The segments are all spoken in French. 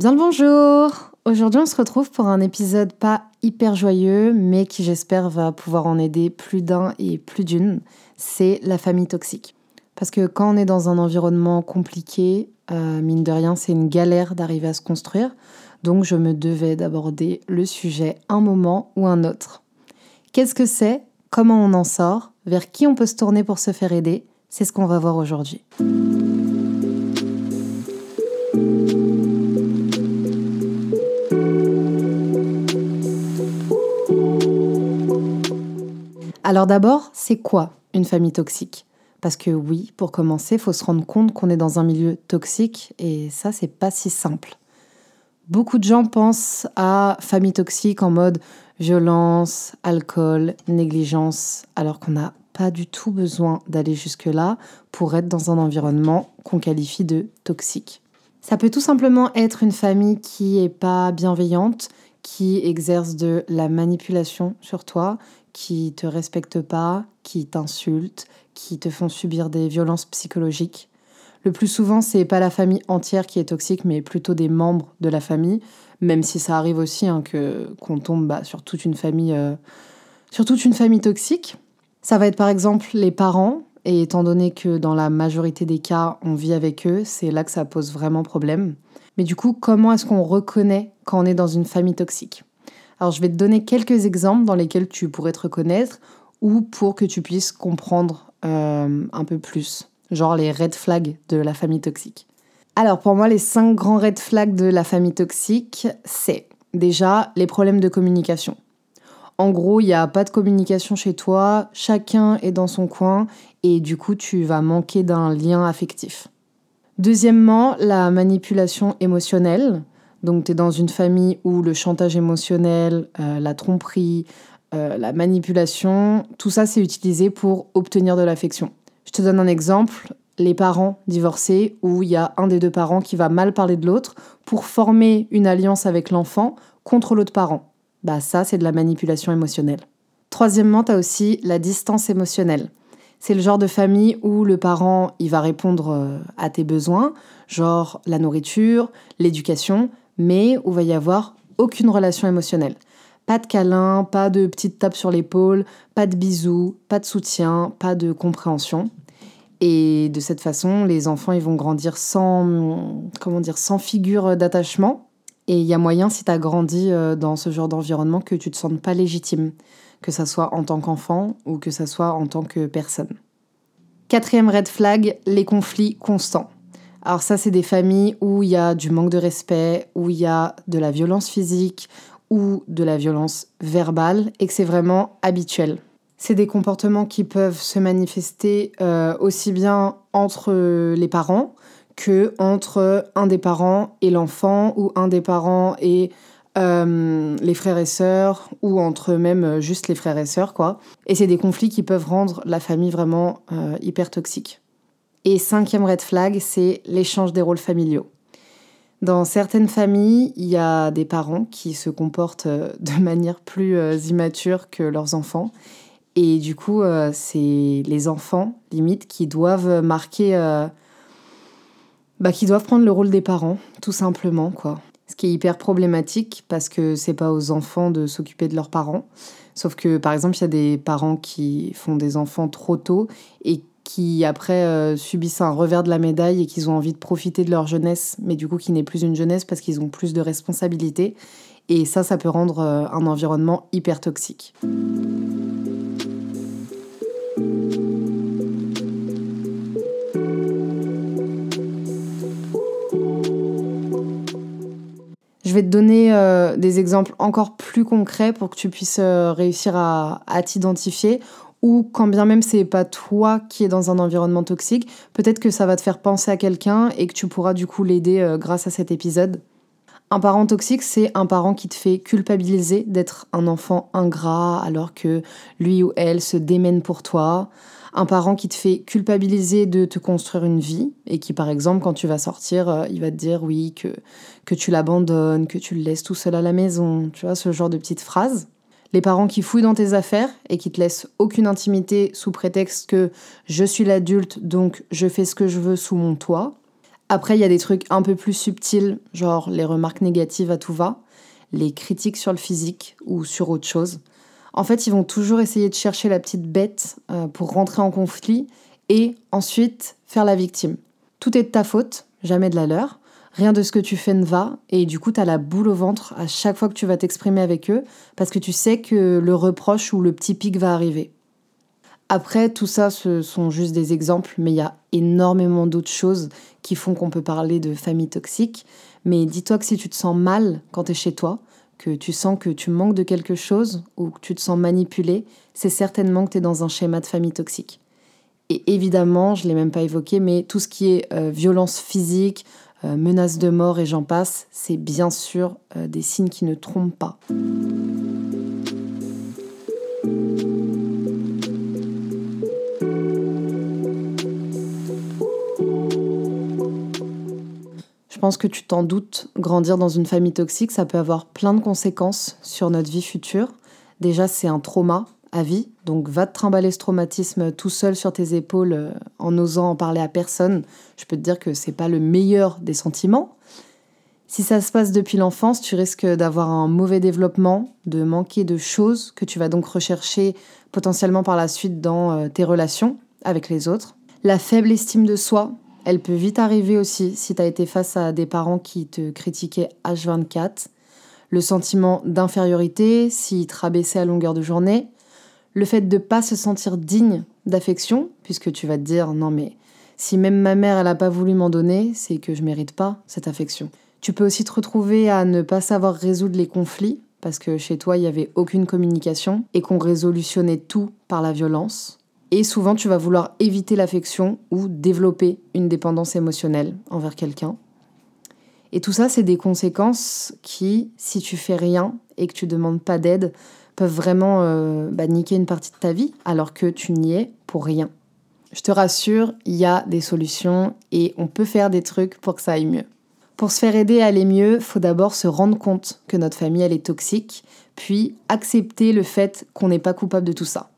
Bien le bonjour Aujourd'hui on se retrouve pour un épisode pas hyper joyeux mais qui j'espère va pouvoir en aider plus d'un et plus d'une. C'est la famille toxique. Parce que quand on est dans un environnement compliqué, euh, mine de rien c'est une galère d'arriver à se construire. Donc je me devais d'aborder le sujet un moment ou un autre. Qu'est-ce que c'est? Comment on en sort? Vers qui on peut se tourner pour se faire aider? C'est ce qu'on va voir aujourd'hui. Alors d'abord, c'est quoi une famille toxique? Parce que oui, pour commencer, il faut se rendre compte qu'on est dans un milieu toxique et ça, c'est pas si simple. Beaucoup de gens pensent à famille toxique en mode violence, alcool, négligence, alors qu'on n'a pas du tout besoin d'aller jusque-là pour être dans un environnement qu'on qualifie de toxique. Ça peut tout simplement être une famille qui est pas bienveillante, qui exerce de la manipulation sur toi, qui te respectent pas, qui t'insultent, qui te font subir des violences psychologiques. Le plus souvent, c'est pas la famille entière qui est toxique, mais plutôt des membres de la famille, même si ça arrive aussi hein, que qu'on tombe bah, sur toute une famille, euh, sur toute une famille toxique. Ça va être par exemple les parents, et étant donné que dans la majorité des cas, on vit avec eux, c'est là que ça pose vraiment problème. Mais du coup, comment est-ce qu'on reconnaît quand on est dans une famille toxique? Alors je vais te donner quelques exemples dans lesquels tu pourrais te reconnaître ou pour que tu puisses comprendre euh, un peu plus, genre les red flags de la famille toxique. Alors pour moi, les cinq grands red flags de la famille toxique, c'est déjà les problèmes de communication. En gros, il n'y a pas de communication chez toi, chacun est dans son coin et du coup, tu vas manquer d'un lien affectif. Deuxièmement, la manipulation émotionnelle. Donc tu es dans une famille où le chantage émotionnel, euh, la tromperie, euh, la manipulation, tout ça c'est utilisé pour obtenir de l'affection. Je te donne un exemple, les parents divorcés où il y a un des deux parents qui va mal parler de l'autre pour former une alliance avec l'enfant contre l'autre parent. Bah ça c'est de la manipulation émotionnelle. Troisièmement, tu as aussi la distance émotionnelle. C'est le genre de famille où le parent, il va répondre euh, à tes besoins, genre la nourriture, l'éducation, mais où va y avoir aucune relation émotionnelle. Pas de câlin, pas de petite tape sur l'épaule, pas de bisous, pas de soutien, pas de compréhension. Et de cette façon, les enfants ils vont grandir sans comment dire sans figure d'attachement. Et il y a moyen, si tu as grandi euh, dans ce genre d'environnement, que tu te sentes pas légitime, que ça soit en tant qu'enfant ou que ça soit en tant que personne. Quatrième red flag, les conflits constants. Alors ça, c'est des familles où il y a du manque de respect, où il y a de la violence physique ou de la violence verbale et que c'est vraiment habituel. C'est des comportements qui peuvent se manifester euh, aussi bien entre les parents que entre un des parents et l'enfant ou un des parents et euh, les frères et sœurs ou entre même juste les frères et sœurs quoi. Et c'est des conflits qui peuvent rendre la famille vraiment euh, hyper toxique. Et cinquième red flag, c'est l'échange des rôles familiaux. Dans certaines familles, il y a des parents qui se comportent euh, de manière plus euh, immature que leurs enfants. Et du coup, euh, c'est les enfants, limite, qui doivent marquer. Bah, qui doivent prendre le rôle des parents, tout simplement, quoi. Ce qui est hyper problématique parce que c'est pas aux enfants de s'occuper de leurs parents. Sauf que, par exemple, il y a des parents qui font des enfants trop tôt et qui après euh, subissent un revers de la médaille et qu'ils ont envie de profiter de leur jeunesse, mais du coup qui n'est plus une jeunesse parce qu'ils ont plus de responsabilités. Et ça, ça peut rendre euh, un environnement hyper toxique. Donner euh, des exemples encore plus concrets pour que tu puisses réussir à t'identifier ou quand bien même c'est pas toi qui es dans un environnement toxique, peut-être que ça va te faire penser à quelqu'un et que tu pourras du coup l'aider euh, grâce à cet épisode. Un parent toxique, c'est un parent qui te fait culpabiliser d'être un enfant ingrat alors que lui ou elle se démène pour toi. Un parent qui te fait culpabiliser de te construire une vie et qui, par exemple, quand tu vas sortir, euh, il va te dire oui, que, que tu l'abandonnes, que tu le laisses tout seul à la maison, tu vois, ce genre de petites phrases. Les parents qui fouillent dans tes affaires et qui te laissent aucune intimité sous prétexte que je suis l'adulte, donc je fais ce que je veux sous mon toit. Après, il y a des trucs un peu plus subtils, genre les remarques négatives à tout va, les critiques sur le physique ou sur autre chose. En fait, ils vont toujours essayer de chercher la petite bête euh, pour rentrer en conflit et ensuite faire la victime. Tout est de ta faute, jamais de la leur. Rien de ce que tu fais ne va et du coup, tu as la boule au ventre à chaque fois que tu vas t'exprimer avec eux parce que tu sais que le reproche ou le petit pic va arriver. Après, tout ça, ce sont juste des exemples, mais il y a énormément d'autres choses qui font qu'on peut parler de famille toxique. Mais dis-toi que si tu te sens mal quand tu es chez toi, que tu sens que tu manques de quelque chose ou que tu te sens manipulé, c'est certainement que tu es dans un schéma de famille toxique. Et évidemment, je ne l'ai même pas évoqué, mais tout ce qui est euh, violence physique, euh, menace de mort et j'en passe, c'est bien sûr euh, des signes qui ne trompent pas. Pense que tu t'en doutes, grandir dans une famille toxique, ça peut avoir plein de conséquences sur notre vie future. Déjà, c'est un trauma à vie, donc va te trimballer ce traumatisme tout seul sur tes épaules euh, en n'osant en parler à personne. Je peux te dire que c'est pas le meilleur des sentiments. Si ça se passe depuis l'enfance, tu risques d'avoir un mauvais développement, de manquer de choses que tu vas donc rechercher potentiellement par la suite dans euh, tes relations avec les autres. La faible estime de soi, elle peut vite arriver aussi si tu as été face à des parents qui te critiquaient H24. Le sentiment d'infériorité, s'ils te rabaissaient à longueur de journée. Le fait de pas se sentir digne d'affection, puisque tu vas te dire non mais si même ma mère elle n'a pas voulu m'en donner, c'est que je mérite pas cette affection. Tu peux aussi te retrouver à ne pas savoir résoudre les conflits, parce que chez toi il n'y avait aucune communication et qu'on résolutionnait tout par la violence. Et souvent, tu vas vouloir éviter l'affection ou développer une dépendance émotionnelle envers quelqu'un. Et tout ça, c'est des conséquences qui, si tu fais rien et que tu demandes pas d'aide, peuvent vraiment euh, bah, niquer une partie de ta vie alors que tu n'y es pour rien. Je te rassure, il y a des solutions et on peut faire des trucs pour que ça aille mieux. Pour se faire aider à aller mieux, faut d'abord se rendre compte que notre famille elle est toxique, puis accepter le fait qu'on n'est pas coupable de tout ça.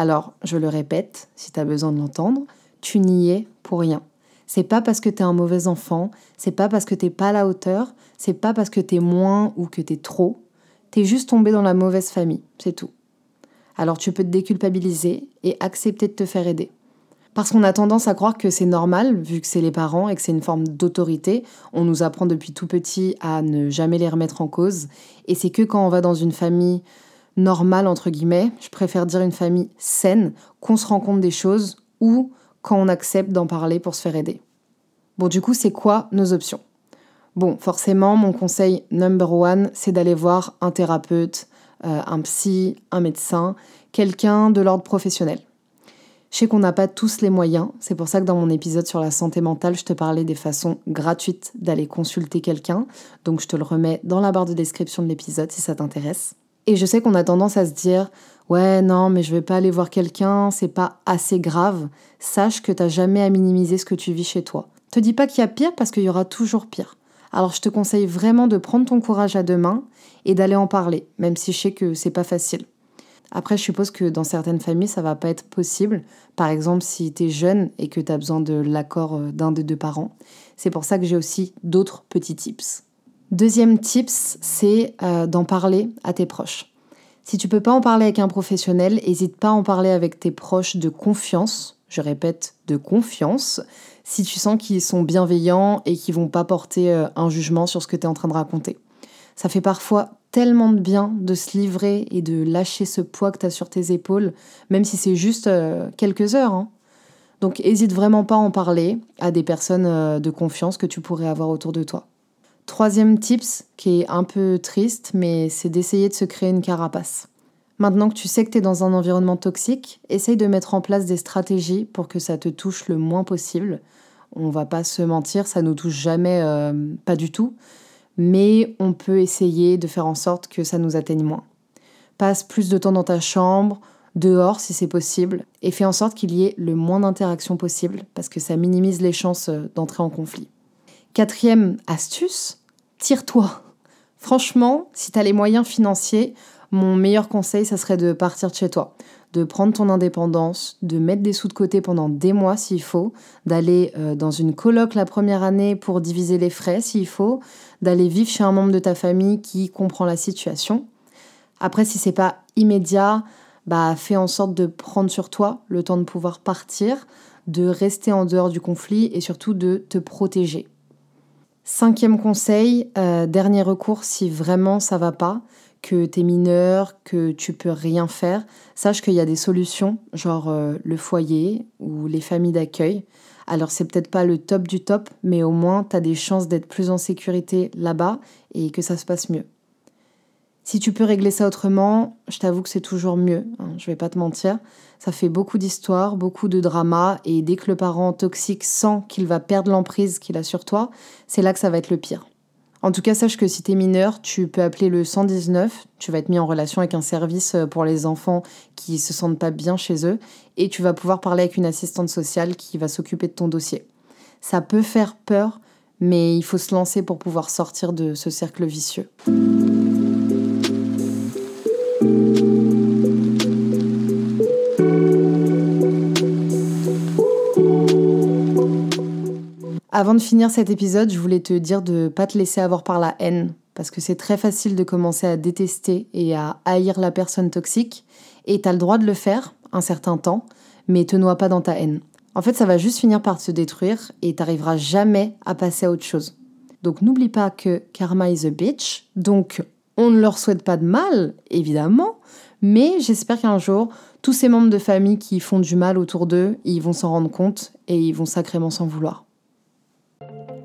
Alors, je le répète, si tu as besoin de l'entendre, tu n'y es pour rien. C'est pas parce que tu es un mauvais enfant, c'est pas parce que t'es pas à la hauteur, c'est pas parce que tu es moins ou que tu es trop. Tu es juste tombé dans la mauvaise famille, c'est tout. Alors tu peux te déculpabiliser et accepter de te faire aider. Parce qu'on a tendance à croire que c'est normal, vu que c'est les parents et que c'est une forme d'autorité. On nous apprend depuis tout petit à ne jamais les remettre en cause. Et c'est que quand on va dans une famille normale, entre guillemets, je préfère dire une famille saine, qu'on se rend compte des choses ou quand on accepte d'en parler pour se faire aider. Bon, du coup, c'est quoi nos options? Bon, forcément, mon conseil number one, c'est d'aller voir un thérapeute, euh, un psy, un médecin, quelqu'un de l'ordre professionnel. Je sais qu'on n'a pas tous les moyens, c'est pour ça que dans mon épisode sur la santé mentale, je te parlais des façons gratuites d'aller consulter quelqu'un, donc je te le remets dans la barre de description de l'épisode si ça t'intéresse. Et je sais qu'on a tendance à se dire Ouais, non, mais je vais pas aller voir quelqu'un, c'est pas assez grave. Sache que t'as jamais à minimiser ce que tu vis chez toi. Te dis pas qu'il y a pire parce qu'il y aura toujours pire. Alors je te conseille vraiment de prendre ton courage à deux mains et d'aller en parler, même si je sais que c'est pas facile. Après, je suppose que dans certaines familles, ça va pas être possible. Par exemple, si tu es jeune et que tu as besoin de l'accord euh, d'un des deux parents. C'est pour ça que j'ai aussi d'autres petits tips. Deuxième tips, c'est euh, d'en parler à tes proches. Si tu peux pas en parler avec un professionnel, n'hésite pas à en parler avec tes proches de confiance. Je répète, de confiance. Si tu sens qu'ils sont bienveillants et qu'ils vont pas porter euh, un jugement sur ce que tu es en train de raconter. Ça fait parfois tellement de bien de se livrer et de lâcher ce poids que tu as sur tes épaules, même si c'est juste euh, quelques heures. Hein. Donc n'hésite vraiment pas à en parler à des personnes de confiance que tu pourrais avoir autour de toi. Troisième tips, qui est un peu triste, mais c'est d'essayer de se créer une carapace. Maintenant que tu sais que tu es dans un environnement toxique, essaye de mettre en place des stratégies pour que ça te touche le moins possible. On va pas se mentir, ça nous touche jamais, euh, pas du tout. mais on peut essayer de faire en sorte que ça nous atteigne moins. Passe plus de temps dans ta chambre, dehors si c'est possible, et fais en sorte qu'il y ait le moins d'interactions possible, parce que ça minimise les chances euh, d'entrer en conflit. Quatrième astuce, tire-toi. Franchement, si tu as les moyens financiers, mon meilleur conseil, ça serait de partir de chez toi, de prendre ton indépendance, de mettre des sous de côté pendant des mois s'il faut, d'aller euh, dans une coloc la première année pour diviser les frais s'il faut, d'aller vivre chez un membre de ta famille qui comprend la situation. Après, si c'est pas immédiat, bah fais en sorte de prendre sur toi le temps de pouvoir partir, de rester en dehors du conflit et surtout de te protéger. Cinquième conseil, euh, dernier recours si vraiment ça va pas, que tu es mineur, que tu peux rien faire, sache qu'il y a des solutions, genre euh, le foyer ou les familles d'accueil. Alors c'est peut-être pas le top du top, mais au moins tu as des chances d'être plus en sécurité là-bas et que ça se passe mieux. Si tu peux régler ça autrement, je t'avoue que c'est toujours mieux, hein, je vais pas te mentir. Ça fait beaucoup d'histoires, beaucoup de drama, et dès que le parent toxique sent qu'il va perdre l'emprise qu'il a sur toi, c'est là que ça va être le pire. En tout cas, sache que si tu es mineur, tu peux appeler le 119, tu vas être mis en relation avec un service euh, pour les enfants qui se sentent pas bien chez eux, et tu vas pouvoir parler avec une assistante sociale qui va s'occuper de ton dossier. Ça peut faire peur, mais il faut se lancer pour pouvoir sortir de ce cercle vicieux. Avant de finir cet épisode, je voulais te dire de pas te laisser avoir par la haine, parce que c'est très facile de commencer à détester et à haïr la personne toxique, et tu as le droit de le faire un certain temps, mais te noie pas dans ta haine. En fait, ça va juste finir par te détruire et t'arriveras jamais à passer à autre chose. Donc n'oublie pas que karma is a bitch, donc on ne leur souhaite pas de mal, évidemment, mais j'espère qu'un jour, tous ces membres de famille qui font du mal autour d'eux, ils vont s'en rendre compte et ils vont sacrément s'en vouloir.